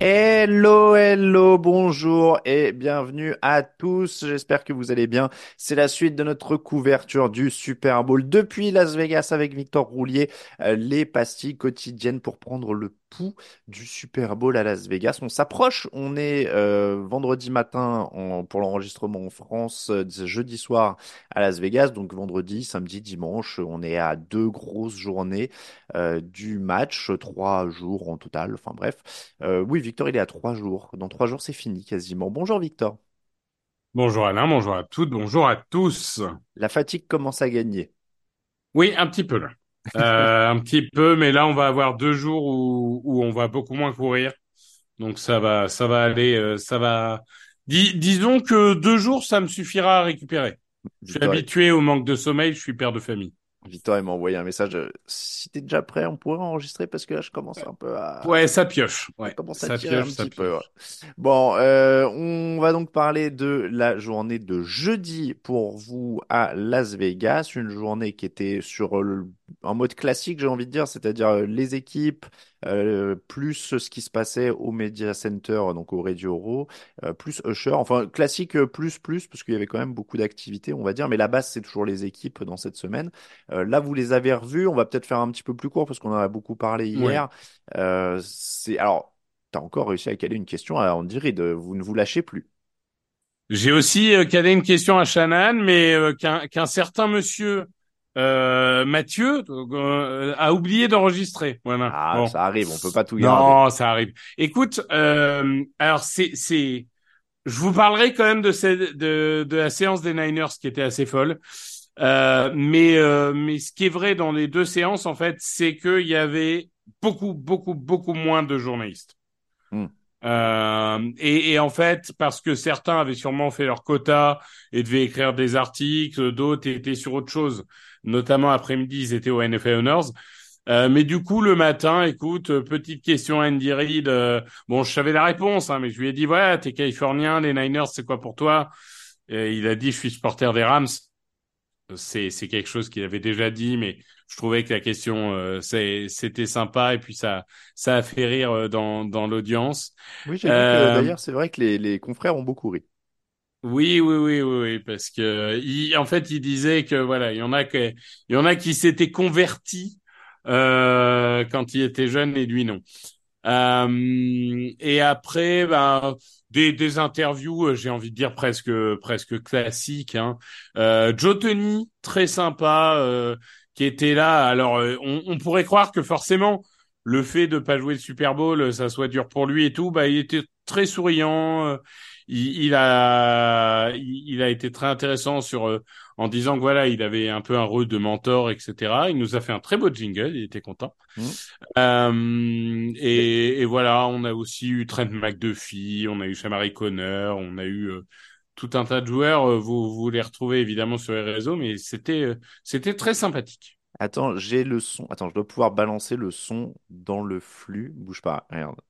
Hello, hello, bonjour et bienvenue à tous. J'espère que vous allez bien. C'est la suite de notre couverture du Super Bowl depuis Las Vegas avec Victor Roulier. Euh, les pastilles quotidiennes pour prendre le pouls du Super Bowl à Las Vegas. On s'approche. On est euh, vendredi matin en- pour l'enregistrement en France, euh, jeudi soir à Las Vegas. Donc vendredi, samedi, dimanche, on est à deux grosses journées euh, du match, trois jours en total. Enfin bref. Euh, oui, Victor, il est à trois jours. Dans trois jours, c'est fini quasiment. Bonjour Victor. Bonjour Alain, bonjour à toutes, bonjour à tous. La fatigue commence à gagner. Oui, un petit peu là. Euh, un petit peu, mais là on va avoir deux jours où, où on va beaucoup moins courir. Donc ça va, ça va aller, euh, ça va. Dis- disons que deux jours, ça me suffira à récupérer. Je suis habitué au manque de sommeil, je suis père de famille. Victor, il m'a envoyé un message. euh, Si t'es déjà prêt, on pourrait enregistrer parce que là, je commence un peu à... Ouais, ça pioche. Ça Ouais, commence à ça tirer un pioche, ça petit peu. pioche. ouais. Bon, euh, on va donc parler de la journée de jeudi pour vous à Las Vegas, une journée qui était sur le, en mode classique, j'ai envie de dire, c'est-à-dire euh, les équipes, euh, plus ce qui se passait au Media Center, donc au Radio Row, euh, plus Usher, enfin classique euh, plus plus, parce qu'il y avait quand même beaucoup d'activités, on va dire, mais la base c'est toujours les équipes dans cette semaine. Euh, là, vous les avez revus, on va peut-être faire un petit peu plus court parce qu'on en a beaucoup parlé hier. Euh, c'est alors, t'as encore réussi à caler une question à Andy Reid. Vous ne vous lâchez plus. J'ai aussi euh, calé une question à Shannon, mais euh, qu'un qu'un certain monsieur euh, Mathieu euh, a oublié d'enregistrer. Voilà. Ah, Bon. ça arrive, on peut pas tout garder. Non, ça arrive. Écoute, euh, alors c'est c'est, je vous parlerai quand même de cette de de la séance des Niners qui était assez folle. Euh, mais euh, mais ce qui est vrai dans les deux séances en fait, c'est qu'il y avait beaucoup beaucoup beaucoup moins de journalistes. Hmm. Euh, et, et en fait, parce que certains avaient sûrement fait leur quota et devaient écrire des articles, d'autres étaient sur autre chose. Notamment après-midi, ils étaient au NFL Honors. Euh, mais du coup, le matin, écoute, euh, petite question à Andy Reid. euh, bon, je savais la réponse, hein, mais je lui ai dit, voilà, t'es californien, les Niners, c'est quoi pour toi? Et il a dit, je suis supporter des Rams. C'est c'est quelque chose qu'il avait déjà dit, mais je trouvais que la question euh, c'est c'était sympa et puis ça ça a fait rire euh, dans dans l'audience. Oui, j'ai vu que Euh, d'ailleurs, c'est vrai que les, les confrères ont beaucoup ri. Oui, oui, oui, oui, oui, parce que il, en fait, il disait que voilà, il y en a que, il y en a qui s'étaient convertis euh, quand il était jeune et lui non. Euh, et après, ben, des, des interviews, euh, j'ai envie de dire presque presque classiques. Hein. Euh, Joe Tony, très sympa, euh, qui était là. Alors, euh, on, on pourrait croire que forcément, le fait de pas jouer le Super Bowl, ça soit dur pour lui et tout. Bah, il était très souriant. Il, il a il, a été très intéressant sur euh, en disant que voilà, il avait un peu un rôle de mentor, etc. Il nous a fait un très beau jingle. Il était content. Mhm. Euh, et, et voilà, on a aussi eu Trent McDuffie, on a eu Shamari Connor, on a eu euh, tout un tas de joueurs. Vous, vous les retrouvez évidemment sur les réseaux, mais c'était c'était très sympathique. Attends, j'ai le son. Attends, je dois pouvoir balancer le son dans le flux. Bouge pas, regarde.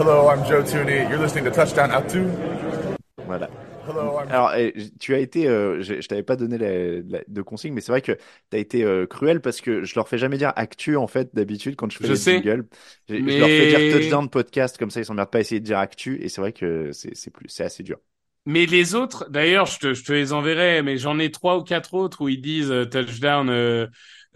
Hello, I'm Joe Tooney. You're listening to Touchdown Up 2. Voilà. Hello, I'm Alors, eh, tu as été, euh, je, je t'avais pas donné la- la- de consigne, mais c'est vrai que tu as été euh, cruel parce que je leur fais jamais dire actu en fait d'habitude quand je fais Je les sais. jingles. Je, je leur fais Mais- dire touchdown podcast comme ça ils s'emmerdent pas à essayer de dire actu et c'est vrai que c'est c'est plus c'est assez dur. Mais les autres, d'ailleurs, je te, je te les enverrai, mais j'en ai trois ou quatre autres où ils disent euh, touchdown euh,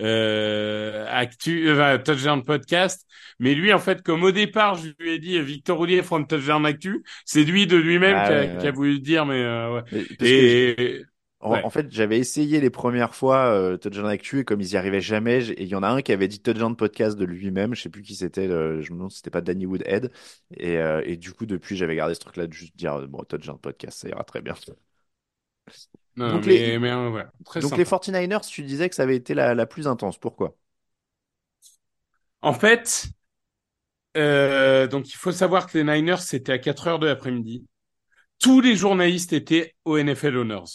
euh, actu, euh, enfin, touchdown podcast. Mais lui, en fait, comme au départ, je lui ai dit euh, Victor Roulier from touchdown actu, c'est lui de lui-même Ah qui, a, ouais, qui a voulu dire, mais euh, ouais. Mais- Et En, Ouais. en fait, j'avais essayé les premières fois euh, Touchdown Actu et comme ils y arrivaient jamais, et il y en a un qui avait dit Touchdown Podcast de lui-même, je sais plus qui c'était, je me demande si c'était pas Danny Woodhead. Et, euh, et du coup, depuis, j'avais gardé ce truc-là de juste dire euh, bon, Touchdown Podcast, ça ira très bien. Non, Donc mais, les- mais, euh, voilà, très Donc sympa. les 49ers, tu disais que ça avait été la, la plus intense. Pourquoi? En fait, euh, donc il faut savoir que les Niners, c'était à 4 heures de l'après-midi. Tous les journalistes étaient au NFL Honors.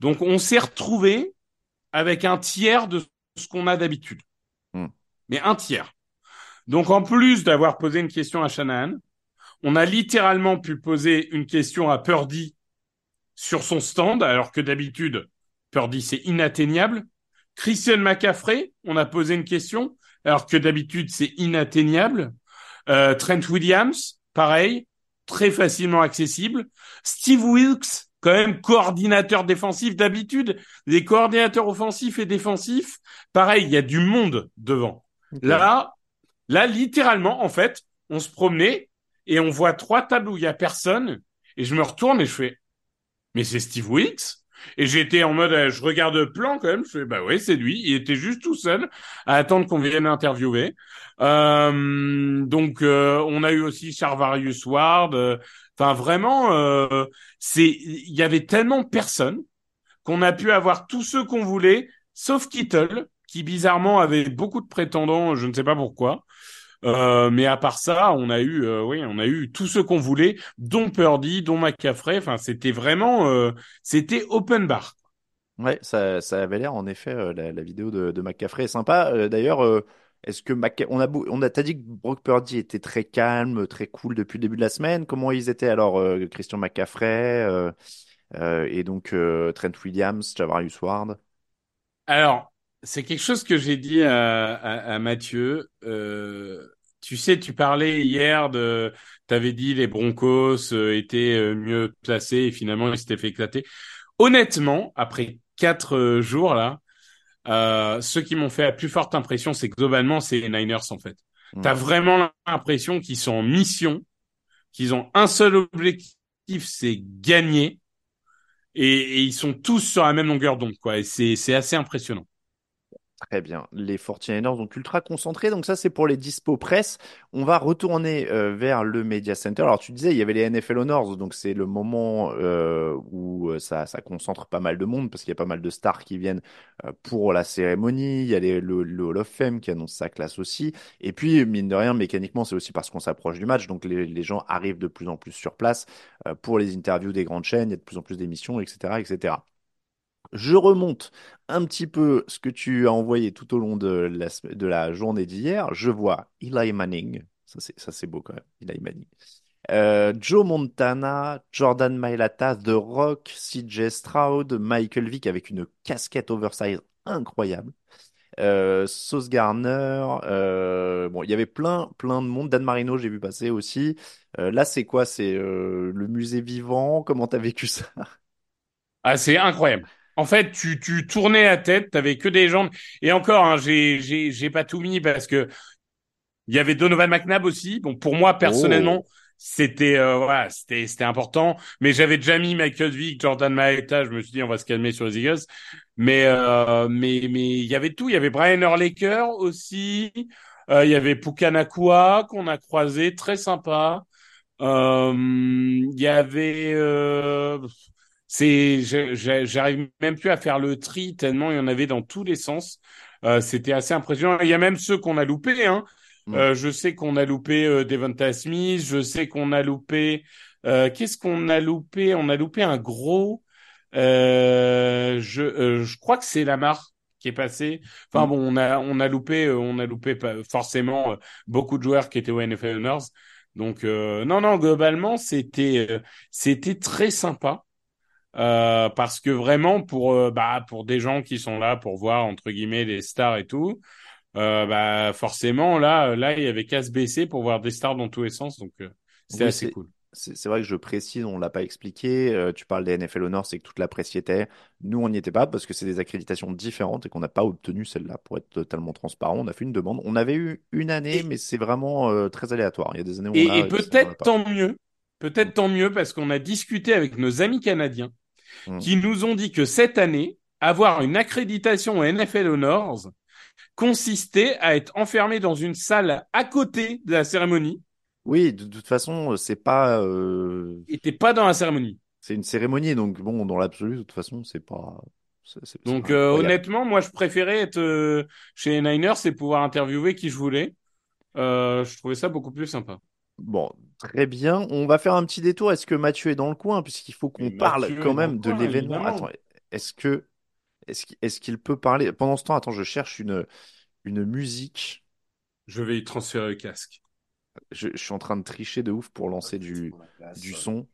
Donc on s'est retrouvé avec un tiers de ce qu'on a d'habitude. Hmm. Mais un tiers. Donc en plus d'avoir posé une question à Shanahan, on a littéralement pu poser une question à Purdy sur son stand, alors que d'habitude, Purdy c'est inatteignable. Christian McCaffrey, on a posé une question, alors que d'habitude c'est inatteignable. Euh, Trent Williams, pareil, très facilement accessible. Steve Wilkes, quand même coordinateur défensif d'habitude. Les coordinateurs offensifs et défensifs, pareil, il y a du monde devant. Là, là, littéralement, en fait, on se promenait et on voit trois tables où il y a personne et je me retourne et je fais, mais c'est Steve Wilkes? Et j'étais en mode, euh, je regarde plan quand même, je fais, bah ouais, c'est lui. Il était juste tout seul à attendre qu'on vienne l'interviewer. Euh, donc, euh, on a eu aussi Charvarius Ward. euh, Enfin, vraiment, euh, c'est, il y avait tellement personne qu'on a pu avoir tous ceux qu'on voulait, sauf Kittle, qui bizarrement avait beaucoup de prétendants, je ne sais pas pourquoi. Euh, mais à part ça, on a eu, euh, oui, on a eu tous ceux qu'on voulait, dont Purdy, dont McCaffrey. Enfin, c'était vraiment, euh, c'était open bar. Ouais, ça, ça avait l'air en effet euh, la, la vidéo de, de McCaffrey est sympa. Euh, D'ailleurs, euh, est-ce que Mc... on a on a t'as dit que Brock Purdy était très calme, très cool depuis le début de la semaine. Comment ils étaient alors euh, Christian McCaffrey euh, euh, et donc euh, Trent Williams, Javarius Ward. Alors, c'est quelque chose que j'ai dit à, à, à Mathieu. Euh, tu sais, tu parlais hier de, t'avais dit les Broncos euh, étaient euh, mieux placés et finalement ils s'étaient fait éclater. Honnêtement, après quatre jours là, euh, ceux qui m'ont fait la plus forte impression, c'est que globalement, c'est les Niners en fait. Mm. T'as vraiment l'impression qu'ils sont en mission, qu'ils ont un seul objectif, c'est gagner, et, et ils sont tous sur la même longueur d'onde quoi. Et c'est c'est assez impressionnant. Très bien. Les 49ers donc ultra concentrés. Donc ça, c'est pour les dispo presse. On va retourner euh, vers le Media Center. Alors tu disais, il y avait les NFL Honors, donc c'est le moment euh, où euh, ça, ça concentre pas mal de monde parce qu'il y a pas mal de stars qui viennent pour la cérémonie. Il y a le, le Hall of Fame qui annonce sa classe aussi. Et puis, mine de rien, mécaniquement, c'est aussi parce qu'on s'approche du match. Donc les, les gens arrivent de plus en plus sur place pour les interviews des grandes chaînes. Il y a de plus en plus d'émissions, etc., etc. Je remonte un petit peu ce que tu as envoyé tout au long de la, journée d'hier. Je vois Eli Manning. Ça, c'est, beau quand même. Eli Manning. Euh, Joe Montana, Jordan Mailata, The Rock, CJ Stroud, Michael Vick avec une casquette oversize incroyable. Euh, Sauce Garner, euh, bon, il y avait plein, plein de monde. Dan Marino, j'ai vu passer aussi. Euh, là, c'est quoi? C'est le musée vivant? Comment t'as vécu ça? Ah, c'est incroyable. En fait, tu, tu tournais la tête, t'avais que des gens. Et encore, hein, j'ai, j'ai, j'ai pas tout mis parce que il y avait Donovan McNabb aussi. Bon, pour moi, personnellement, Oh. c'était, euh, voilà, c'était, c'était important. Mais j'avais déjà mis Michael Vick, Jordan Maeta. Je me suis dit, on va se calmer sur les Eagles. Mais, euh, mais, mais il y avait tout. Il y avait Brian Urlacher aussi. Euh, il y avait Pukanakua qu'on a croisé, très sympa. Euh, il y avait, euh, c'est, j'arrive même plus à faire le tri tellement il y en avait dans tous les sens. Euh, c'était assez impressionnant. Il y a même ceux qu'on a loupés. Hein. Mm. Euh, je sais qu'on a loupé euh, Devonta Smith. Je sais qu'on a loupé. Euh, Qu'est-ce qu'on a loupé? On a loupé un gros. Euh, je, euh, je crois que c'est Lamar qui est passé. Enfin Mm. bon, on a on a loupé, on a loupé forcément beaucoup de joueurs qui étaient au NFL Honors. Donc euh, non non globalement c'était euh, c'était très sympa euh, parce que vraiment pour euh, bah pour des gens qui sont là pour voir entre guillemets les stars et tout euh, bah forcément là là il y avait qu'à se baisser pour voir des stars dans tous les sens donc c'était Oui, assez c'est- cool. C'est vrai que je précise, on l'a pas expliqué. tu parles des NFL Honors, c'est que toute la presse y était. Nous, on n'y était pas parce que c'est des accréditations différentes et qu'on n'a pas obtenu celle-là. Pour être totalement transparent, on a fait une demande. On avait eu une année, Et- mais c'est vraiment très aléatoire. Il y a des années où Et, on a, et peut-être tant mieux, peut-être tant mieux parce qu'on a discuté avec nos amis canadiens Mm. qui nous ont dit que cette année, avoir une accréditation au NFL Honors consistait à être enfermé dans une salle à côté de la cérémonie Oui, de, de toute façon, c'est pas, euh, et t'es pas dans la cérémonie. c'est une cérémonie, donc bon, dans l'absolu, de toute façon, c'est pas. Donc euh, honnêtement, moi je préférais être euh, chez les Niners et pouvoir interviewer qui je voulais. Euh, je trouvais ça beaucoup plus sympa. Bon, très bien. On va faire un petit détour. Est-ce que Mathieu est dans le coin? Puisqu'il faut qu'on parle quand même de l'événement. Attends, est-ce que, est-ce qu'il, peut parler? Pendant ce temps, attends, je cherche une, une musique. Je vais y transférer le casque. Je, je suis en train de tricher de ouf pour lancer du, du son.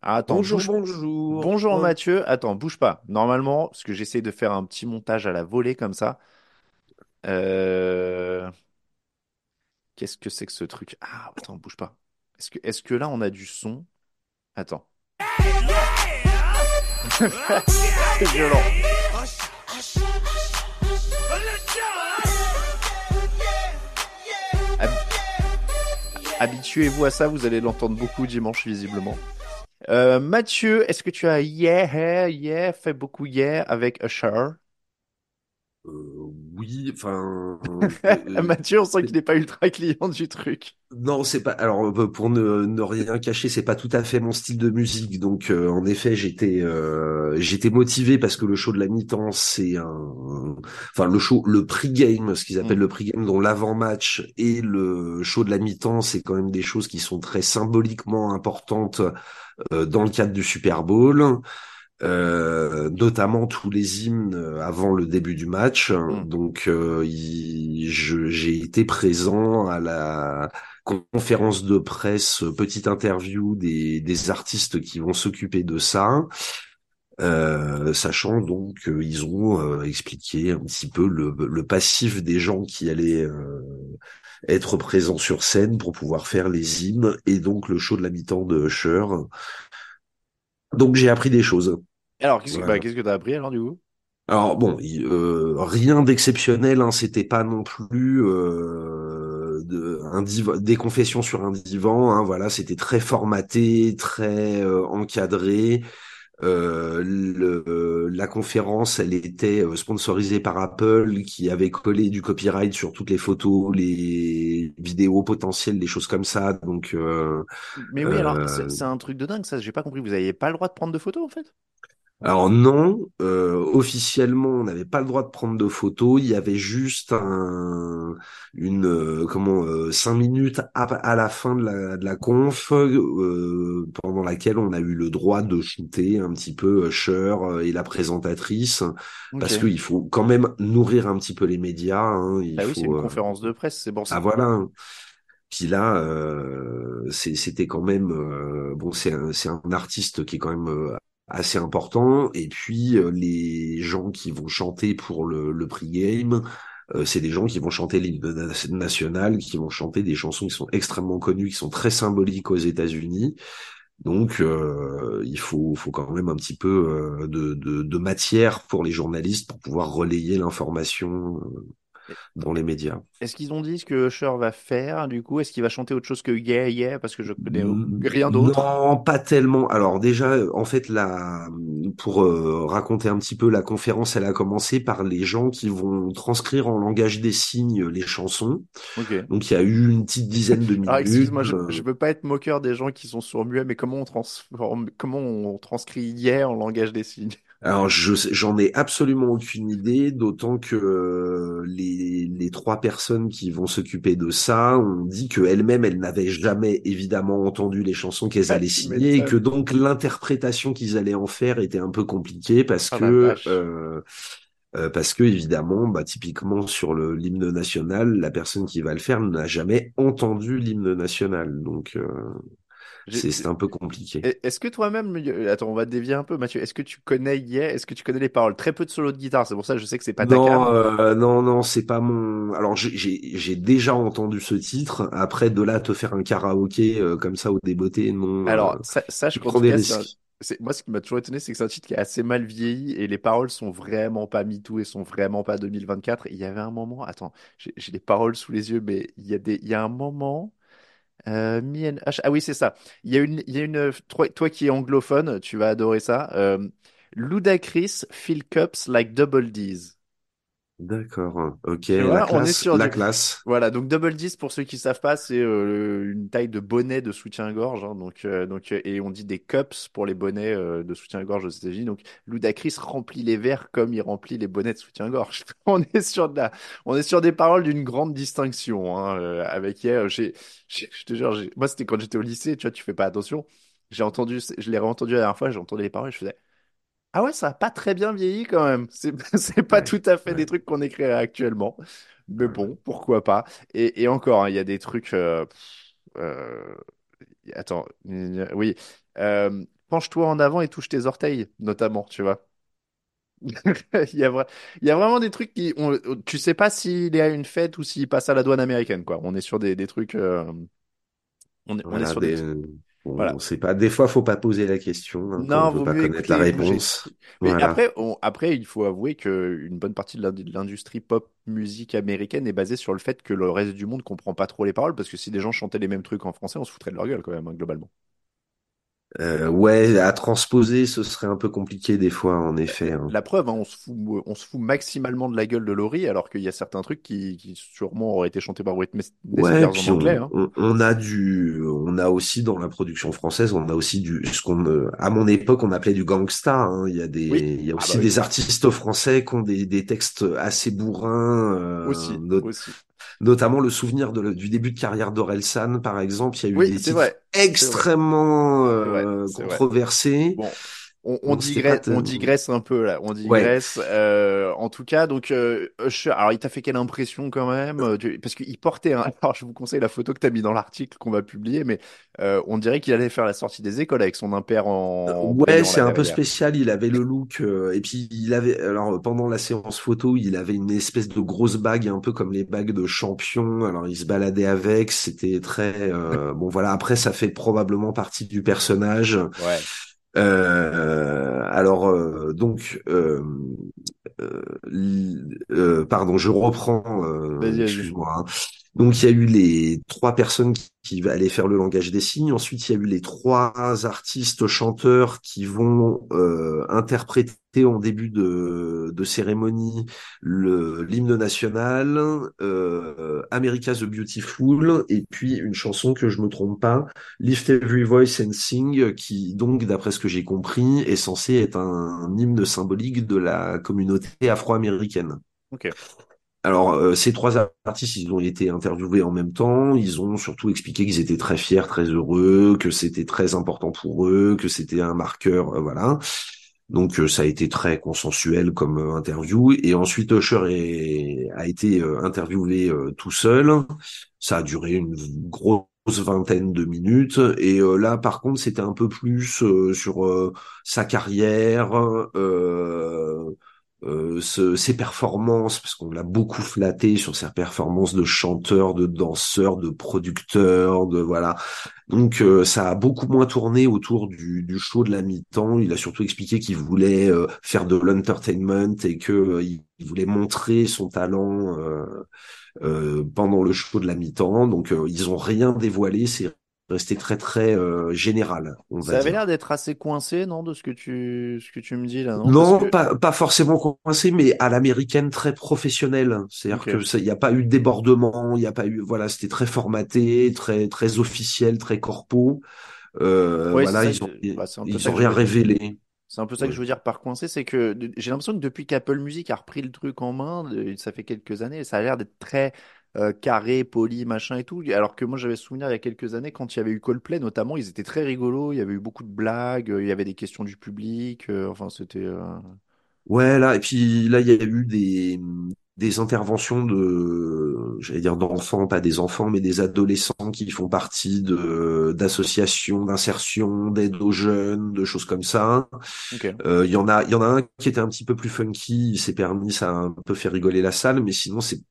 Ah, attends, Bonjour, bouge- bonjour. Bonjour Oh, Mathieu. Attends, bouge pas. Normalement, parce que j'essaie de faire un petit montage à la volée comme ça. Euh... Qu'est-ce que c'est que ce truc? Ah, attends, bouge pas. Est-ce que, est-ce que là on a du son? Attends. C'est violent. Habituez-vous à ça, vous allez l'entendre beaucoup dimanche visiblement. Euh, Mathieu, est-ce que tu as yeah, yeah, fait beaucoup yeah avec Usher? euh, oui, enfin. euh, Mathieu, on sent qu'il n'est pas ultra client du truc. non, c'est pas. Alors, euh, pour ne, ne rien cacher, c'est pas tout à fait mon style de musique. Donc, euh, en effet, j'étais, euh, j'étais motivé parce que le show de la mi-temps, c'est un, enfin, le show, le pre-game, ce qu'ils appellent Mm. le pre-game, dont l'avant-match et le show de la mi-temps, c'est quand même des choses qui sont très symboliquement importantes euh, dans le cadre du Super Bowl. Euh, notamment tous les hymnes avant le début du match. Mm. Donc, euh, j'ai été présent à la conférence de presse, petite interview des, des artistes qui vont s'occuper de ça. Euh, sachant donc qu'ils ont euh, expliqué un petit peu le, le passif des gens qui allaient euh, être présents sur scène pour pouvoir faire les hymnes et donc le show de la mi-temps de Usher. Donc j'ai appris des choses. Alors, qu'est-ce que Voilà. bah, qu'est-ce que t'as appris alors du coup? Alors bon, il- euh, rien d'exceptionnel, hein, c'était pas non plus euh, de, un divan, des confessions sur un divan, hein, voilà, c'était très formaté, très euh, encadré. Euh, le, euh, la conférence, elle était sponsorisée par Apple, qui avait collé du copyright sur toutes les photos, les vidéos potentielles, des choses comme ça. Donc, euh, Mais oui, alors, Euh, c'est c'est un truc de dingue ça, j'ai pas compris. Vous aviez pas le droit de prendre de photos en fait? Alors non, euh, officiellement, on n'avait pas le droit de prendre de photos. Il y avait juste un, une, euh, comment, euh, cinq minutes à, à la fin de la, de la conf, euh, pendant laquelle on a eu le droit de shooter un petit peu Usher euh, et la présentatrice, parce qu'il faut quand même nourrir un petit peu les médias. hein. Il Bah oui, c'est une conférence de presse, c'est bon. ah voilà. Puis là, euh, c'était quand même euh, bon. C'est un, un artiste qui est quand même euh, assez important. Et puis euh, les gens qui vont chanter pour le, le pre-game, euh, c'est des gens qui vont chanter l'hymne na- national, qui vont chanter des chansons qui sont extrêmement connues, qui sont très symboliques aux États-Unis. Donc euh, il faut, faut quand même un petit peu euh, de, de, de matière pour les journalistes pour pouvoir relayer l'information dans les médias. Est-ce qu'ils ont dit ce que Usher va faire du coup? Est-ce qu'il va chanter autre chose que Yeah Yeah? Parce que je connais rien d'autre? Non, pas tellement. Alors déjà, en fait, la, pour euh, raconter un petit peu la conférence, elle a commencé par les gens qui vont transcrire en langage des signes les chansons. Donc il y a eu une petite dizaine de minutes. Alors excuse-moi, je, euh, je veux pas être moqueur des gens qui sont sur muet, mais comment on transforme, comment on transcrit Yeah en langage des signes? Alors je j'en ai absolument aucune idée, d'autant que euh, les, les trois personnes qui vont s'occuper de ça ont dit que elles-mêmes elles n'avaient jamais évidemment entendu les chansons qu'elles allaient signer et que donc l'interprétation qu'ils allaient en faire était un peu compliquée parce Ah, que euh, euh, parce que évidemment bah typiquement sur le l'hymne national la personne qui va le faire n'a jamais entendu l'hymne national. Donc euh, c'est un peu compliqué. Est-ce que toi-même, attends, on va dévier un peu, Mathieu. Est-ce que tu connais Yeah? Est-ce que tu connais les paroles? Très peu de solos de guitare, c'est pour ça que je sais que c'est pas ta Non, euh, non, non, c'est pas mon. Alors j'ai déjà entendu ce titre. Après de là te faire un karaoké euh, comme ça au débeauté, non. Alors, euh, sa- sache tu qu'en prends des risques. moi, ce qui m'a toujours étonné, c'est que c'est un titre qui est assez mal vieilli et les paroles sont vraiment pas MeToo et sont vraiment pas 2024. Il y avait un moment, attends, j'ai j'ai les paroles sous les yeux, mais il y a des, il y a un moment, Euh, Me and. Ah oui, c'est ça. Il y a une, il y a une, toi, toi qui es anglophone, tu vas adorer ça. Euh, Ludacris fill cups like double D's. D'accord. Ok, la vois, on est classe, sur la du, classe. Voilà, donc double 10 pour ceux qui savent pas, c'est euh, une taille de bonnet de soutien-gorge. hein, donc, euh, donc, euh, et on dit des cups pour les bonnets euh, de soutien-gorge aux États-Unis. Donc Ludacris remplit les verres comme il remplit les bonnets de soutien-gorge. On est sur de la, on est sur des paroles d'une grande distinction. Hein, euh, avec hier, j'ai, j'ai- je te jure, j'ai- moi c'était quand j'étais au lycée. Tu vois, tu fais pas attention. J'ai entendu, je l'ai réentendu la dernière fois. J'ai entendu les paroles. Je faisais ah ouais, ça a pas très bien vieilli quand même. C'est c'est pas Ouais, tout à fait des ouais, trucs qu'on écrirait actuellement. Mais ouais. bon, pourquoi pas. Et, et encore, hein, il y a des trucs. euh, pff, euh, attends, gna gna, oui. Euh, penche-toi en avant et touche tes orteils, notamment, tu vois. Il y a, vra- il y a vraiment des trucs qui. On, tu sais pas s'il est à une fête ou s'il passe à la douane américaine, quoi. On est sur des, des trucs. euh, on est, on est Voilà, sur des. des... bon, on Voilà. sait pas. Des fois, faut pas poser la question hein, on Non, veut vaut pas mieux connaître la réponse. Mais Voilà. après, on- après, il faut avouer que une bonne partie de l'industrie pop musique américaine est basée sur le fait que le reste du monde comprend pas trop les paroles, parce que si des gens chantaient les mêmes trucs en français, on se foutrait de leur gueule quand même, hein, globalement. Euh, ouais, à transposer, ce serait un peu compliqué des fois, en effet. hein. La preuve, hein, on se fout, on se fout maximalement de la gueule de Laurie, alors qu'il y a certains trucs qui, qui sûrement auraient été chantés par Britney Ouais, en anglais, on, hein. on, on a du, on a aussi dans la production française, on a aussi du, ce qu'on, euh, à mon époque, on appelait du gangsta. hein. Il y a des, Oui. il y a Ah bah aussi oui. des artistes français qui ont des, des textes assez bourrins, euh, Aussi, not- aussi. Notamment le souvenir de, du début de carrière d'Orelsan, par exemple. Il y a eu Oui, des titres vrai. Extrêmement euh, vrai. controversés. Bon, on, on digresse, on digresse un peu là, on ouais. digresse. euh, en tout cas, donc euh, Usher, alors il t'a fait quelle impression quand même? euh, tu- Parce qu'il portait un. Alors je vous conseille la photo que t'as mis dans l'article qu'on va publier, mais euh, on dirait qu'il allait faire la sortie des écoles avec son impair Euh, en, en Ouais, c'est un peu spécial. Il avait le look euh, et puis il avait alors pendant la séance photo, il avait une espèce de grosse bague, un peu comme les bagues de champion. Alors il se baladait avec. C'était très euh, bon. Voilà. Après, ça fait probablement partie du personnage. Ouais. Euh, alors euh, donc euh, euh, euh, pardon, je reprends. euh, excuse-moi. hein. Donc il y a eu les trois personnes qui, qui allaient faire le langage des signes. Ensuite, il y a eu les trois artistes chanteurs qui vont euh, interpréter en début de, de cérémonie l'hymne national, euh, America's the Beautiful, et puis une chanson que je me trompe pas, Lift Every Voice and Sing, qui donc, d'après ce que j'ai compris, est censé être un, un hymne symbolique de la communauté afro-américaine. Ok. Alors, euh, ces trois artistes, ils ont été interviewés en même temps. Ils ont surtout expliqué qu'ils étaient très fiers, très heureux, que c'était très important pour eux, que c'était un marqueur, euh, voilà. Donc, euh, ça a été très consensuel comme euh, interview. Et ensuite, Usher a été interviewé tout seul. Ça a duré une grosse vingtaine de minutes. Et là, par contre, c'était un peu plus sur sa carrière. Euh, ce- ses performances, parce qu'on l'a beaucoup flatté sur ses performances de chanteur, de danseur, de producteur, de voilà. Donc euh, ça a beaucoup moins tourné autour du, du show de la mi-temps. Il a surtout expliqué qu'il voulait euh, faire de l'entertainment et que euh, il voulait montrer son talent euh, pendant le show de la mi-temps. Donc ils ont rien dévoilé. Resté très très euh, général, on va Ça avait l'air d'être assez coincé, non, de ce que tu, ce que tu me dis là, non? Non, que. pas, pas forcément coincé, mais à l'américaine très professionnelle. C'est-à-dire Ok. que ça, il n'y a pas eu de débordement, il n'y a pas eu, voilà, c'était très formaté, très très officiel, très corpo. Euh, voilà, ils ont que, bah, ils ont rien révélé. c'est un peu ça que je veux dire par coincé, c'est que j'ai l'impression que depuis qu'Apple Music a repris le truc en main, ça fait quelques années, ça a l'air d'être très euh, carré, poli, machin et tout. Alors que moi j'avais souvenir il y a quelques années, quand il y avait eu Coldplay notamment, ils étaient très rigolos, il y avait eu beaucoup de blagues, euh, il y avait des questions du public, euh, enfin c'était... euh, Ouais, là, et puis là, il y a eu des des interventions de, j'allais dire d'enfants, pas des enfants, mais des adolescents qui font partie de d'associations d'insertion, d'aide aux jeunes, de choses comme ça. Ok. Euh, Il y en a, il y en a un qui était un petit peu plus funky, il s'est permis, ça a un peu fait rigoler la salle, mais sinon c'était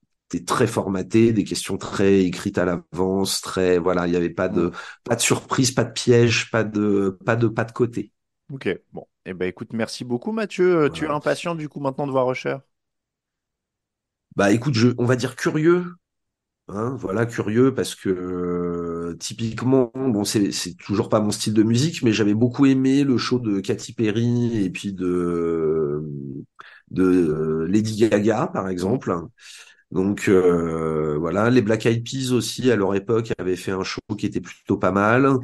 très formaté, des questions très écrites à l'avance, très, voilà, il n'y avait pas de, pas de surprise, pas de piège, pas de, pas de pas de côté. Ok, bon. Eh ben écoute, merci beaucoup Mathieu. Euh, Tu es impatient du coup maintenant de voir Usher? Bah écoute, je, on va dire curieux, hein, voilà, curieux parce que euh, typiquement, bon, c'est c'est toujours pas mon style de musique, mais j'avais beaucoup aimé le show de Katy Perry et puis de de euh, Lady Gaga, par exemple. Donc euh, voilà, les Black Eyed Peas aussi à leur époque avaient fait un show qui était plutôt pas mal.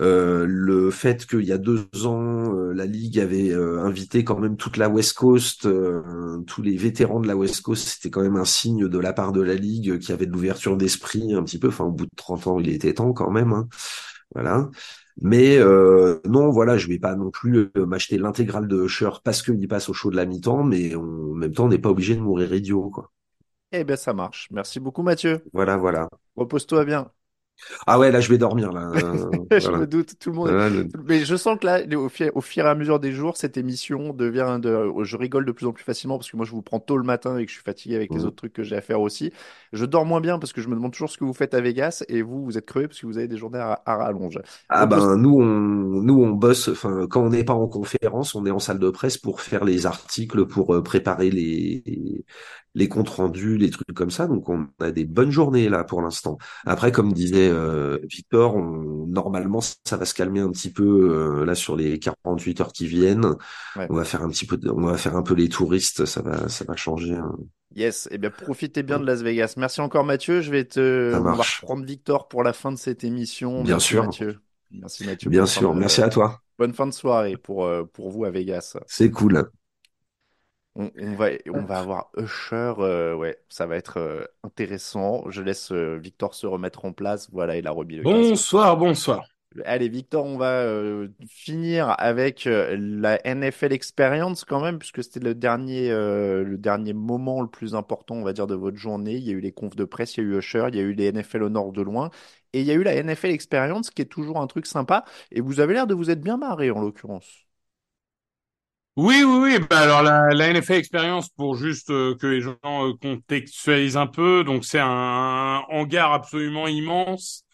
Euh, le fait qu'il y a deux ans, euh, la Ligue avait invité quand même toute la West Coast, tous les vétérans de la West Coast, c'était quand même un signe de la part de la Ligue qui avait de l'ouverture d'esprit un petit peu. Enfin, au bout de 30 ans, il était temps quand même. Hein. Voilà. Mais non, voilà, je vais pas non plus m'acheter l'intégrale de Usher parce qu'il passe au show de la mi-temps, mais en même temps, on n'est pas obligé de mourir idiot, quoi. Eh bien, ça marche. Merci beaucoup, Mathieu. Voilà, voilà. Repose-toi bien. Ah ouais, là je vais dormir là. je me doute, tout le monde. Mais je sens que là, au fur, au fur, et à mesure des jours, cette émission devient de. Je rigole de plus en plus facilement parce que moi je vous prends tôt le matin et que je suis fatigué avec les mmh. autres trucs que j'ai à faire aussi. Je dors moins bien parce que je me demande toujours ce que vous faites à Vegas et vous, vous êtes crevé parce que vous avez des journées à, rallonge. Ah ben nous on nous on bosse. Enfin quand on n'est pas en conférence, on est en salle de presse pour faire les articles, pour euh, préparer les les comptes rendus, les trucs comme ça. Donc on a des bonnes journées là pour l'instant. Après, comme disait euh, Victor, on, normalement ça va se calmer un petit peu euh, là sur les 48 heures qui viennent. On va faire un petit peu, on va faire un peu les touristes. Ça va, ça va changer. Hein. Yes, et eh bien profitez bien de Las Vegas. Merci encore Mathieu. Je vais te, on va reprendre Victor pour la fin de cette émission. Bien sûr. Mathieu. Merci Mathieu. Bien sûr. Merci à toi. Bonne fin de soirée pour euh, pour vous à Vegas. C'est cool. On, va, on va avoir Usher, euh, ouais, ça va être euh, intéressant. Je laisse euh, Victor se remettre en place. Voilà, il a remis le Bonsoir, bonsoir. Allez, Victor, on va finir avec la NFL Experience quand même, puisque c'était le dernier, le dernier moment le plus important, on va dire, de votre journée. Il y a eu les confs de presse, il y a eu Usher, il y a eu les NFL au nord de loin, et il y a eu la NFL Experience, qui est toujours un truc sympa. Et vous avez l'air de vous être bien marré en l'occurrence. Oui, oui, oui. Bah alors la, la NFL Experience, pour juste euh, que les gens euh, contextualisent un peu, donc c'est un, hangar absolument immense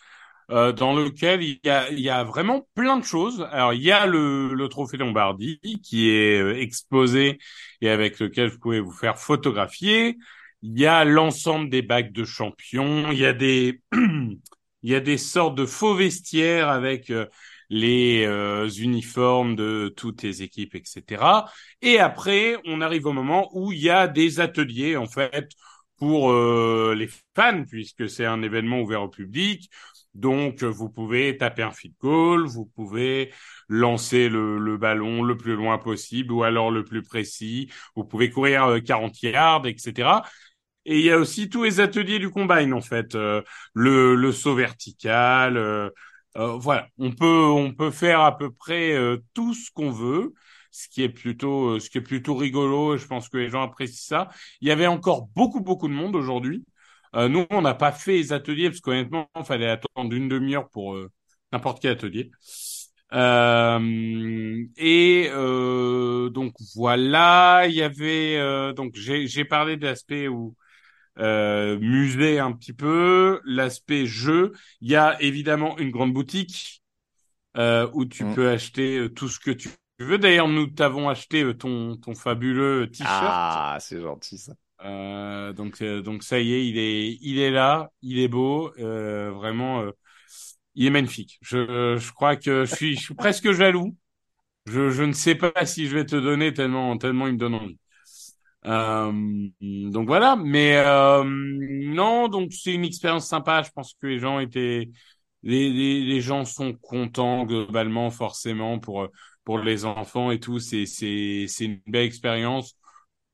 euh, dans lequel il y, a, il y a vraiment plein de choses. Alors il y a le, le trophée Lombardie qui est euh, exposé et avec lequel vous pouvez vous faire photographier. Il y a l'ensemble des bacs de champions. Il y a des il y a des sortes de faux vestiaires avec les euh, uniformes de toutes les équipes, etc. Et après, on arrive au moment où il y a des ateliers, en fait, pour euh, les fans, puisque c'est un événement ouvert au public. Donc, vous pouvez taper un field goal, vous pouvez lancer le, le, ballon le plus loin possible ou alors le plus précis. Vous pouvez courir 40 euh, yards, etc. Et il y a aussi tous les ateliers du combine, en fait. le, le saut vertical, euh, voilà, on peut on peut faire à peu près euh, tout ce qu'on veut, ce qui est plutôt euh, ce qui est plutôt rigolo. je pense que les gens apprécient ça. Il y avait encore beaucoup beaucoup de monde aujourd'hui. nous, on n'a pas fait les ateliers parce qu'honnêtement, il fallait attendre une demi-heure pour n'importe quel atelier. et donc voilà, il y avait donc j'ai parlé de l'aspect où euh, musée un petit peu, l'aspect jeu. Il y a évidemment une grande boutique euh, où tu mm. peux acheter euh, tout ce que tu veux. D'ailleurs, nous t'avons acheté ton ton fabuleux t-shirt. Ah, c'est gentil ça. Euh, donc donc ça y est, il est il est là, il est beau, vraiment, il est magnifique. Je je crois que je suis je suis presque jaloux. Je je ne sais pas si je vais te donner tellement tellement il me donne envie. Euh, donc voilà, mais euh, non, donc c'est une expérience sympa. Je pense que les gens étaient, les, les, les, gens sont contents globalement, forcément pour pour les enfants et tout. C'est c'est c'est une belle expérience.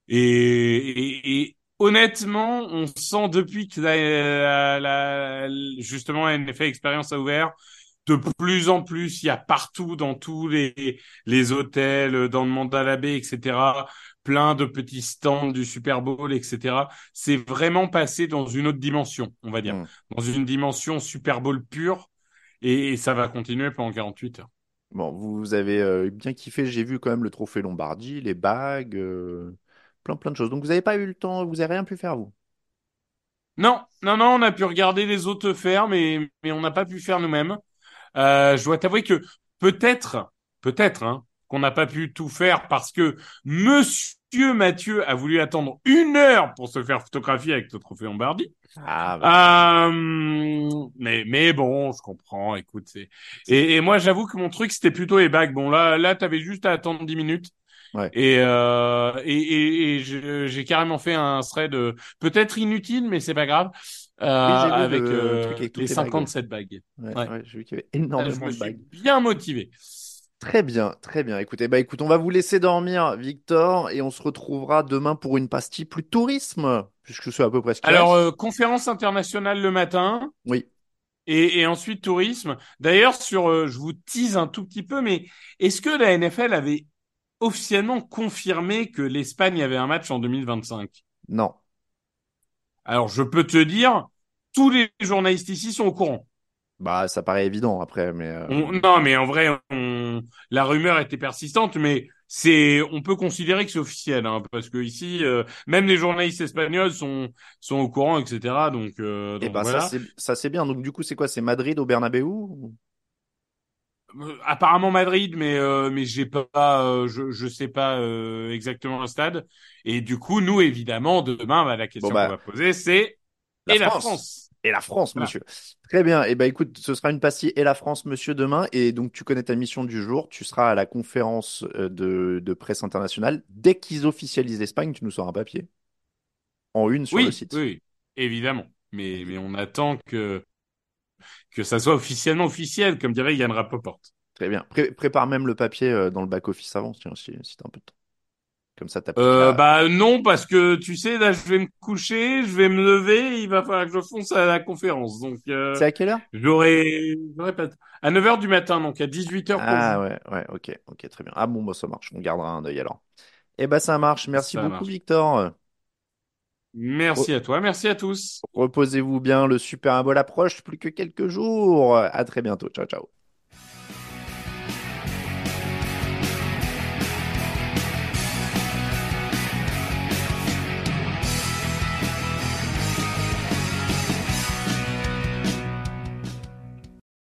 Et, et, et, honnêtement, on sent depuis que la, la, justement la NFL Experience a ouvert, de plus en plus, il y a partout dans tous les les hôtels, dans le Mandala Bay, etc plein de petits stands du Super Bowl, etc. C'est vraiment passé dans une autre dimension, on va dire, mm. dans une dimension Super Bowl pure, et, ça va continuer pendant 48 heures. Bon, vous avez euh, bien kiffé, j'ai vu quand même le trophée Lombardie, les bagues, euh, plein plein de choses. Donc vous n'avez pas eu le temps, vous n'avez rien pu faire vous? Non, non, non, on a pu regarder les autres faire, mais, mais on n'a pas pu faire nous-mêmes. Euh, je dois t'avouer que peut-être, peut-être, hein, qu'on n'a pas pu tout faire parce que Monsieur Mathieu a voulu attendre une heure pour se faire photographier avec le trophée Lombardi. Ah, bah, Euh, mais mais bon, je comprends. Écoute, c'est et, et moi j'avoue que mon truc c'était plutôt les bagues. Bon là là t'avais juste à attendre 10 minutes. Ouais. Et, euh, et et, et j'ai carrément fait un thread euh, peut-être inutile, mais c'est pas grave. Euh, Oui, avec le euh, truc avec toutes les les bagues. 57 bagues. ouais, ouais. ouais, j'ai vu qu'il y avait Là, je énormément me de suis bagues. bien motivé. Très bien, très bien. Écoutez, bah écoute, on va vous laisser dormir, Victor, et on se retrouvera demain pour une pastille plus tourisme, puisque c'est à peu près ce qu'il Alors, euh, conférence internationale le matin. Oui. Et, et ensuite tourisme. D'ailleurs, sur, euh, je vous tease un tout petit peu, mais est-ce que la NFL avait officiellement confirmé que l'Espagne avait un match en 2025? Non. Alors, je peux te dire, tous les journalistes ici sont au courant. Bah, ça paraît évident après, mais euh, On- non, mais en vrai, on, la rumeur était persistante, mais c'est, on peut considérer que c'est officiel, hein, parce que ici, euh, même les journalistes espagnols sont sont au courant, etc. Donc, euh, eh donc ben, voilà. ça c'est ça c'est bien. Donc du coup, c'est quoi? C'est Madrid au Bernabéu? ou- Euh, apparemment Madrid, mais euh, mais j'ai pas, euh, je je sais pas euh, exactement le stade. Et du coup, nous évidemment, demain, bah, la question Bon, bah, qu'on va poser, c'est la et la France. Et la France, Voilà. monsieur. Très bien. Eh ben, écoute, ce sera une pastille et la France, monsieur, demain. Et donc, tu connais ta mission du jour. Tu seras à la conférence euh, de, de presse internationale. Dès qu'ils officialisent l'Espagne, tu nous sors un papier. En une sur Oui, le site. oui, évidemment. Mais mais on attend que que ça soit officiellement officiel, comme dirait Yann Rapoport. Très bien. Pré- prépare même le papier euh, dans le back-office avant, tiens, si, si t'as un peu de temps. Comme ça, t'appliques Euh, bah non, parce que tu sais, là, je vais me coucher, je vais me lever, il va falloir que je fonce à la conférence. Donc, euh, C'est à quelle heure? j'aurai, pas à 9 heures du matin, donc à 18 heures pour Ah ouais, ouais, ok, ok, très bien. Ah bon, bah ça marche. On gardera un œil alors. Eh ben, ça marche. Merci Ça beaucoup, marche. Victor. Merci à toi, merci à tous. Reposez-vous bien. Le Super Bowl approche. Plus que quelques jours. À très bientôt. Ciao, ciao.